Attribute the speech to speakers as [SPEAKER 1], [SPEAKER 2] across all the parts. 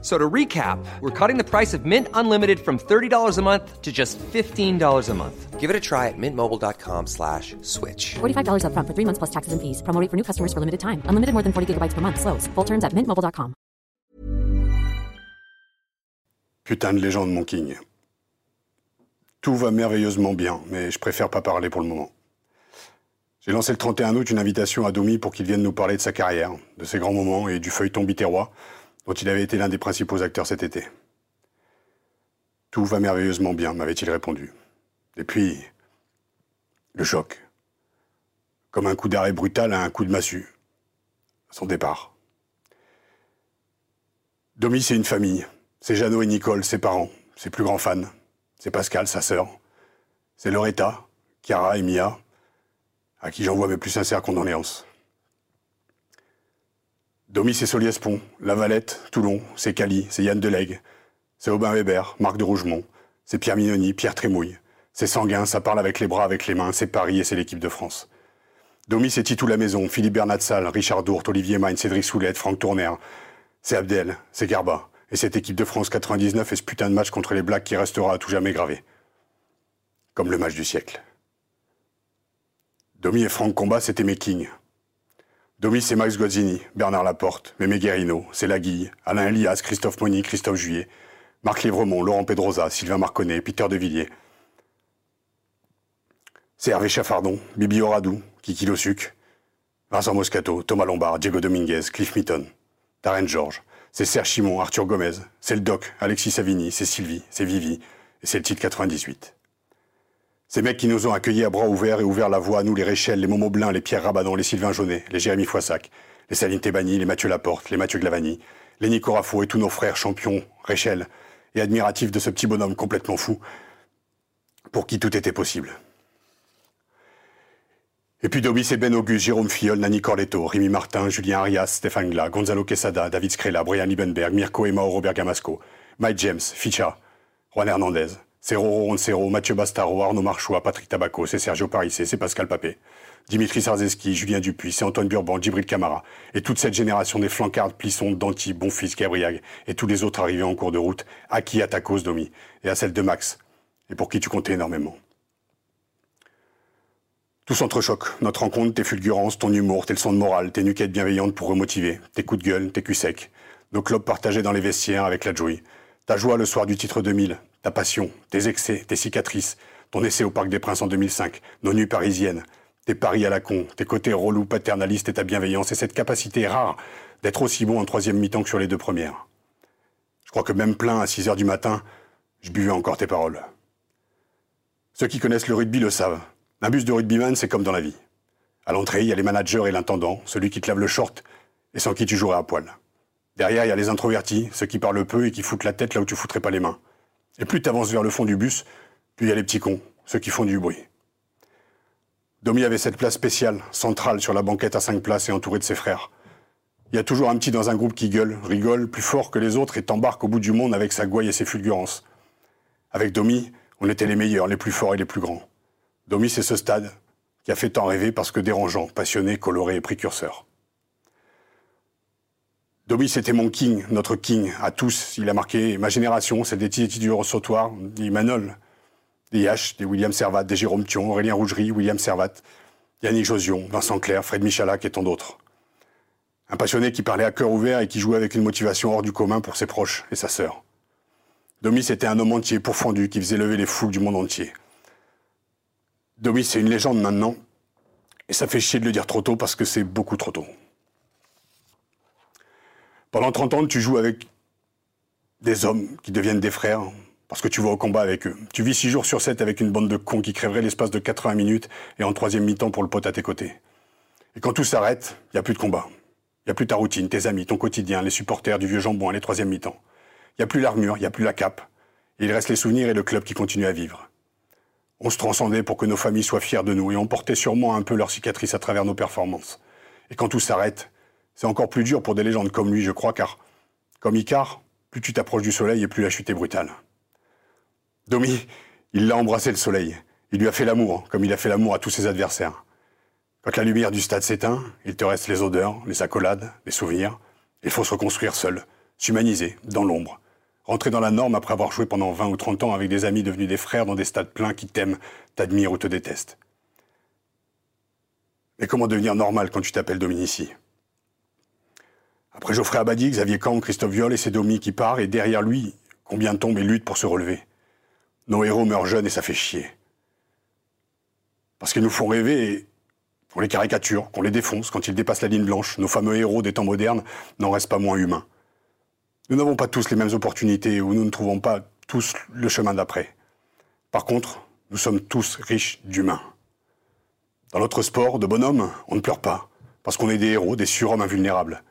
[SPEAKER 1] So to recap, we're cutting the price of Mint Unlimited from $30 a month to just $15 a month.
[SPEAKER 2] Give it a try at mintmobile.com slash switch.
[SPEAKER 3] $45 upfront for three months plus taxes and fees. Promo rate for new customers for limited time. Unlimited more than 40 gigabytes per month. Slows. Full terms at mintmobile.com.
[SPEAKER 4] Putain de légende, mon king. Tout va merveilleusement bien, mais je préfère pas parler pour le moment. J'ai lancé le 31 août une invitation à Domi pour qu'il vienne nous parler de sa carrière, de ses grands moments et du feuilleton biterrois dont il avait été l'un des principaux acteurs cet été. Tout va merveilleusement bien, m'avait-il répondu. Et puis, le choc. Comme un coup d'arrêt brutal à un coup de massue. Son départ. Domi, c'est une famille. C'est Jeannot et Nicole, ses parents, ses plus grands fans. C'est Pascal, sa sœur. C'est Loretta, Chiara et Mia, à qui j'envoie mes plus sincères condoléances. Domi, c'est Soliespont, La Valette, Toulon, c'est Cali, c'est Yann Delegue, c'est Aubin Weber, Marc de Rougemont, c'est Pierre Mignoni, Pierre Trémouille, c'est Sanguin, ça parle avec les bras, avec les mains, c'est Paris et c'est l'équipe de France. Domi, c'est Titou La Maison, Philippe Bernatsal, Richard Dourte, Olivier Magne, Cédric Soulette, Franck Tourner, c'est Abdel, c'est Garba, et cette équipe de France 99 et ce putain de match contre les Blacks qui restera à tout jamais gravé. Comme le match du siècle. Domi et Franck Combat, c'était mes kings. Domi, c'est Max Gozzini, Bernard Laporte, Mémé Guérino, c'est Laguille, Alain Elias, Christophe Moni, Christophe Juillet, Marc Lévremont, Laurent Pedrosa, Sylvain Marconnet, Peter De Villiers. C'est Hervé Chaffardon, Bibi Oradou, Kiki Losuc, Vincent Moscato, Thomas Lombard, Diego Dominguez, Cliff Mitton, Darren George. C'est Serge Chimon, Arthur Gomez, c'est le Doc, Alexis Savini, c'est Sylvie, c'est Vivi, et c'est le titre 98. Ces mecs qui nous ont accueillis à bras ouverts et ouvert la voie à nous, les Réchelles, les Momo Blin, les Pierre Rabadan, les Sylvain Jaunet, les Jérémy Foissac, les Saline Tebani, les Mathieu Laporte, les Mathieu Glavani, les Nico et tous nos frères champions, Réchelle, et admiratifs de ce petit bonhomme complètement fou, pour qui tout était possible. Et puis Dobis et Ben Auguste, Jérôme Fiol, Nani Corletto, Rémi Martin, Julien Arias, Stéphane Gla, Gonzalo Quesada, David Scrella, Brian Liebenberg, Mirko et Mauro Bergamasco, Mike James, Ficha, Juan Hernandez, c'est Roro Roncero, Mathieu Bastaro, Arnaud Marchois, Patrick Tabaco, c'est Sergio Parissé, c'est Pascal Papé, Dimitri Sarzeski, Julien Dupuis, c'est Antoine Burban, Djibril Camara, et toute cette génération des flancards, Plisson, Danti, Bonfils, Gabriag, et tous les autres arrivés en cours de route, acquis à ta cause, Domi, et à celle de Max, et pour qui tu comptais énormément. Tout s'entrechoque, notre rencontre, tes fulgurances, ton humour, tes leçons de morale, tes nuquettes bienveillantes pour remotiver, tes coups de gueule, tes culs secs, nos clubs partagés dans les vestiaires avec la Joey, ta joie le soir du titre 2000, ta passion, tes excès, tes cicatrices, ton essai au Parc des Princes en 2005, nos nuits parisiennes, tes paris à la con, tes côtés relous paternalistes et ta bienveillance et cette capacité rare d'être aussi bon en troisième mi-temps que sur les deux premières. Je crois que même plein à 6 heures du matin, je buvais encore tes paroles. Ceux qui connaissent le rugby le savent. Un bus de rugbyman, c'est comme dans la vie. À l'entrée, il y a les managers et l'intendant, celui qui te lave le short et sans qui tu jouerais à poil. Derrière, il y a les introvertis, ceux qui parlent peu et qui foutent la tête là où tu foutrais pas les mains. Et plus tu avances vers le fond du bus, plus il y a les petits cons, ceux qui font du bruit. Domi avait cette place spéciale, centrale, sur la banquette à cinq places et entouré de ses frères. Il y a toujours un petit dans un groupe qui gueule, rigole, plus fort que les autres et t'embarque au bout du monde avec sa gouaille et ses fulgurances. Avec Domi, on était les meilleurs, les plus forts et les plus grands. Domi, c'est ce stade qui a fait tant rêver parce que dérangeant, passionné, coloré et précurseur. Domi, c'était mon king, notre king, à tous. Il a marqué ma génération, c'est des Titi du sautoir, des Manol, des Yash, des William Servat, des Jérôme Thion, Aurélien Rougerie, William Servat, Yannick Josion, Vincent Clair, Fred Michalak et tant d'autres. Un passionné qui parlait à cœur ouvert et qui jouait avec une motivation hors du commun pour ses proches et sa sœur. Domi, c'était un homme entier, pourfendu, qui faisait lever les foules du monde entier. Domi, c'est une légende maintenant, et ça fait chier de le dire trop tôt parce que c'est beaucoup trop tôt. Pendant 30 ans, tu joues avec des hommes qui deviennent des frères parce que tu vas au combat avec eux. Tu vis 6 jours sur 7 avec une bande de cons qui crèveraient l'espace de 80 minutes et en troisième mi-temps pour le pote à tes côtés. Et quand tout s'arrête, il n'y a plus de combat. Il n'y a plus ta routine, tes amis, ton quotidien, les supporters du vieux jambon les troisième mi-temps. Il n'y a plus l'armure, il n'y a plus la cape. Il reste les souvenirs et le club qui continue à vivre. On se transcendait pour que nos familles soient fières de nous et on portait sûrement un peu leurs cicatrices à travers nos performances. Et quand tout s'arrête, c'est encore plus dur pour des légendes comme lui, je crois, car Comme Icare, plus tu t'approches du soleil et plus la chute est brutale. Domi, il l'a embrassé le soleil. Il lui a fait l'amour, comme il a fait l'amour à tous ses adversaires. Quand la lumière du stade s'éteint, il te reste les odeurs, les accolades, les souvenirs. Il faut se reconstruire seul, s'humaniser, dans l'ombre. Rentrer dans la norme après avoir joué pendant 20 ou 30 ans avec des amis devenus des frères dans des stades pleins qui t'aiment, t'admirent ou te détestent. Mais comment devenir normal quand tu t'appelles Dominici? Après Geoffrey Abadi, Xavier Camp, Christophe Viol et c'est Domi qui part, et derrière lui, combien tombent et luttent pour se relever? Nos héros meurent jeunes et ça fait chier. Parce qu'ils nous font rêver et on les caricature, qu'on les défonce quand ils dépassent la ligne blanche. Nos fameux héros des temps modernes n'en restent pas moins humains. Nous n'avons pas tous les mêmes opportunités ou nous ne trouvons pas tous le chemin d'après. Par contre, nous sommes tous riches d'humains. Dans notre sport de bonhomme, on ne pleure pas, parce qu'on est des héros, des surhommes invulnérables.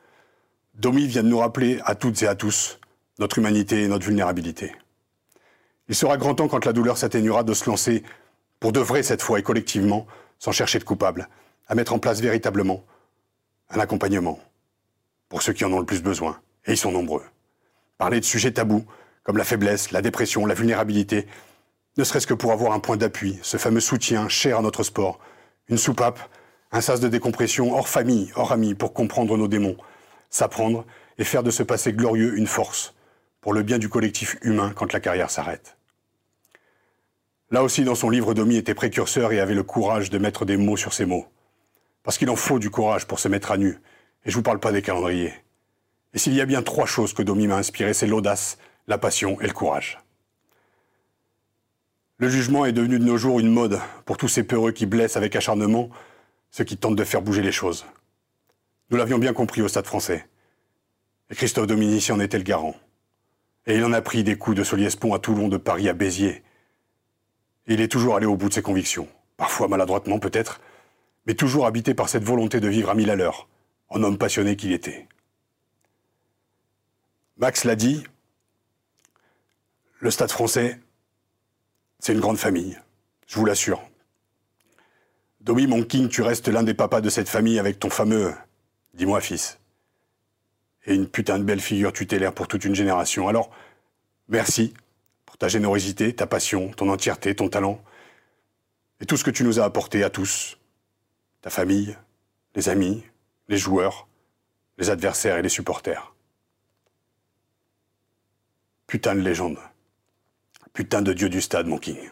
[SPEAKER 4] Domi vient de nous rappeler à toutes et à tous notre humanité et notre vulnérabilité. Il sera grand temps, quand la douleur s'atténuera, de se lancer, pour de vrai cette fois et collectivement, sans chercher de coupable, à mettre en place véritablement un accompagnement pour ceux qui en ont le plus besoin, et ils sont nombreux. Parler de sujets tabous, comme la faiblesse, la dépression, la vulnérabilité, ne serait-ce que pour avoir un point d'appui, ce fameux soutien cher à notre sport, une soupape, un sas de décompression hors famille, hors amis, pour comprendre nos démons, s'apprendre et faire de ce passé glorieux une force, pour le bien du collectif humain quand la carrière s'arrête. Là aussi, dans son livre, Domi était précurseur et avait le courage de mettre des mots sur ces mots. Parce qu'il en faut du courage pour se mettre à nu. Et je vous parle pas des calendriers. Et s'il y a bien trois choses que Domi m'a inspiré, c'est l'audace, la passion et le courage. Le jugement est devenu de nos jours une mode pour tous ces peureux qui blessent avec acharnement ceux qui tentent de faire bouger les choses. Nous l'avions bien compris au Stade français. Et Christophe Dominici en était le garant. Et il en a pris des coups de Soliespont à Toulon, de Paris à Béziers. Il est toujours allé au bout de ses convictions. Parfois maladroitement peut-être, mais toujours habité par cette volonté de vivre à mille à l'heure, en homme passionné qu'il était. Max l'a dit, le Stade français, c'est une grande famille, je vous l'assure. Domi, mon king, tu restes l'un des papas de cette famille avec ton fameux Dis-moi, fils. Et une putain de belle figure tutélaire pour toute une génération. Alors, merci pour ta générosité, ta passion, ton entièreté, ton talent, et tout ce que tu nous as apporté à tous, ta famille, les amis, les joueurs, les adversaires et les supporters. Putain de légende. Putain de dieu du stade, mon king.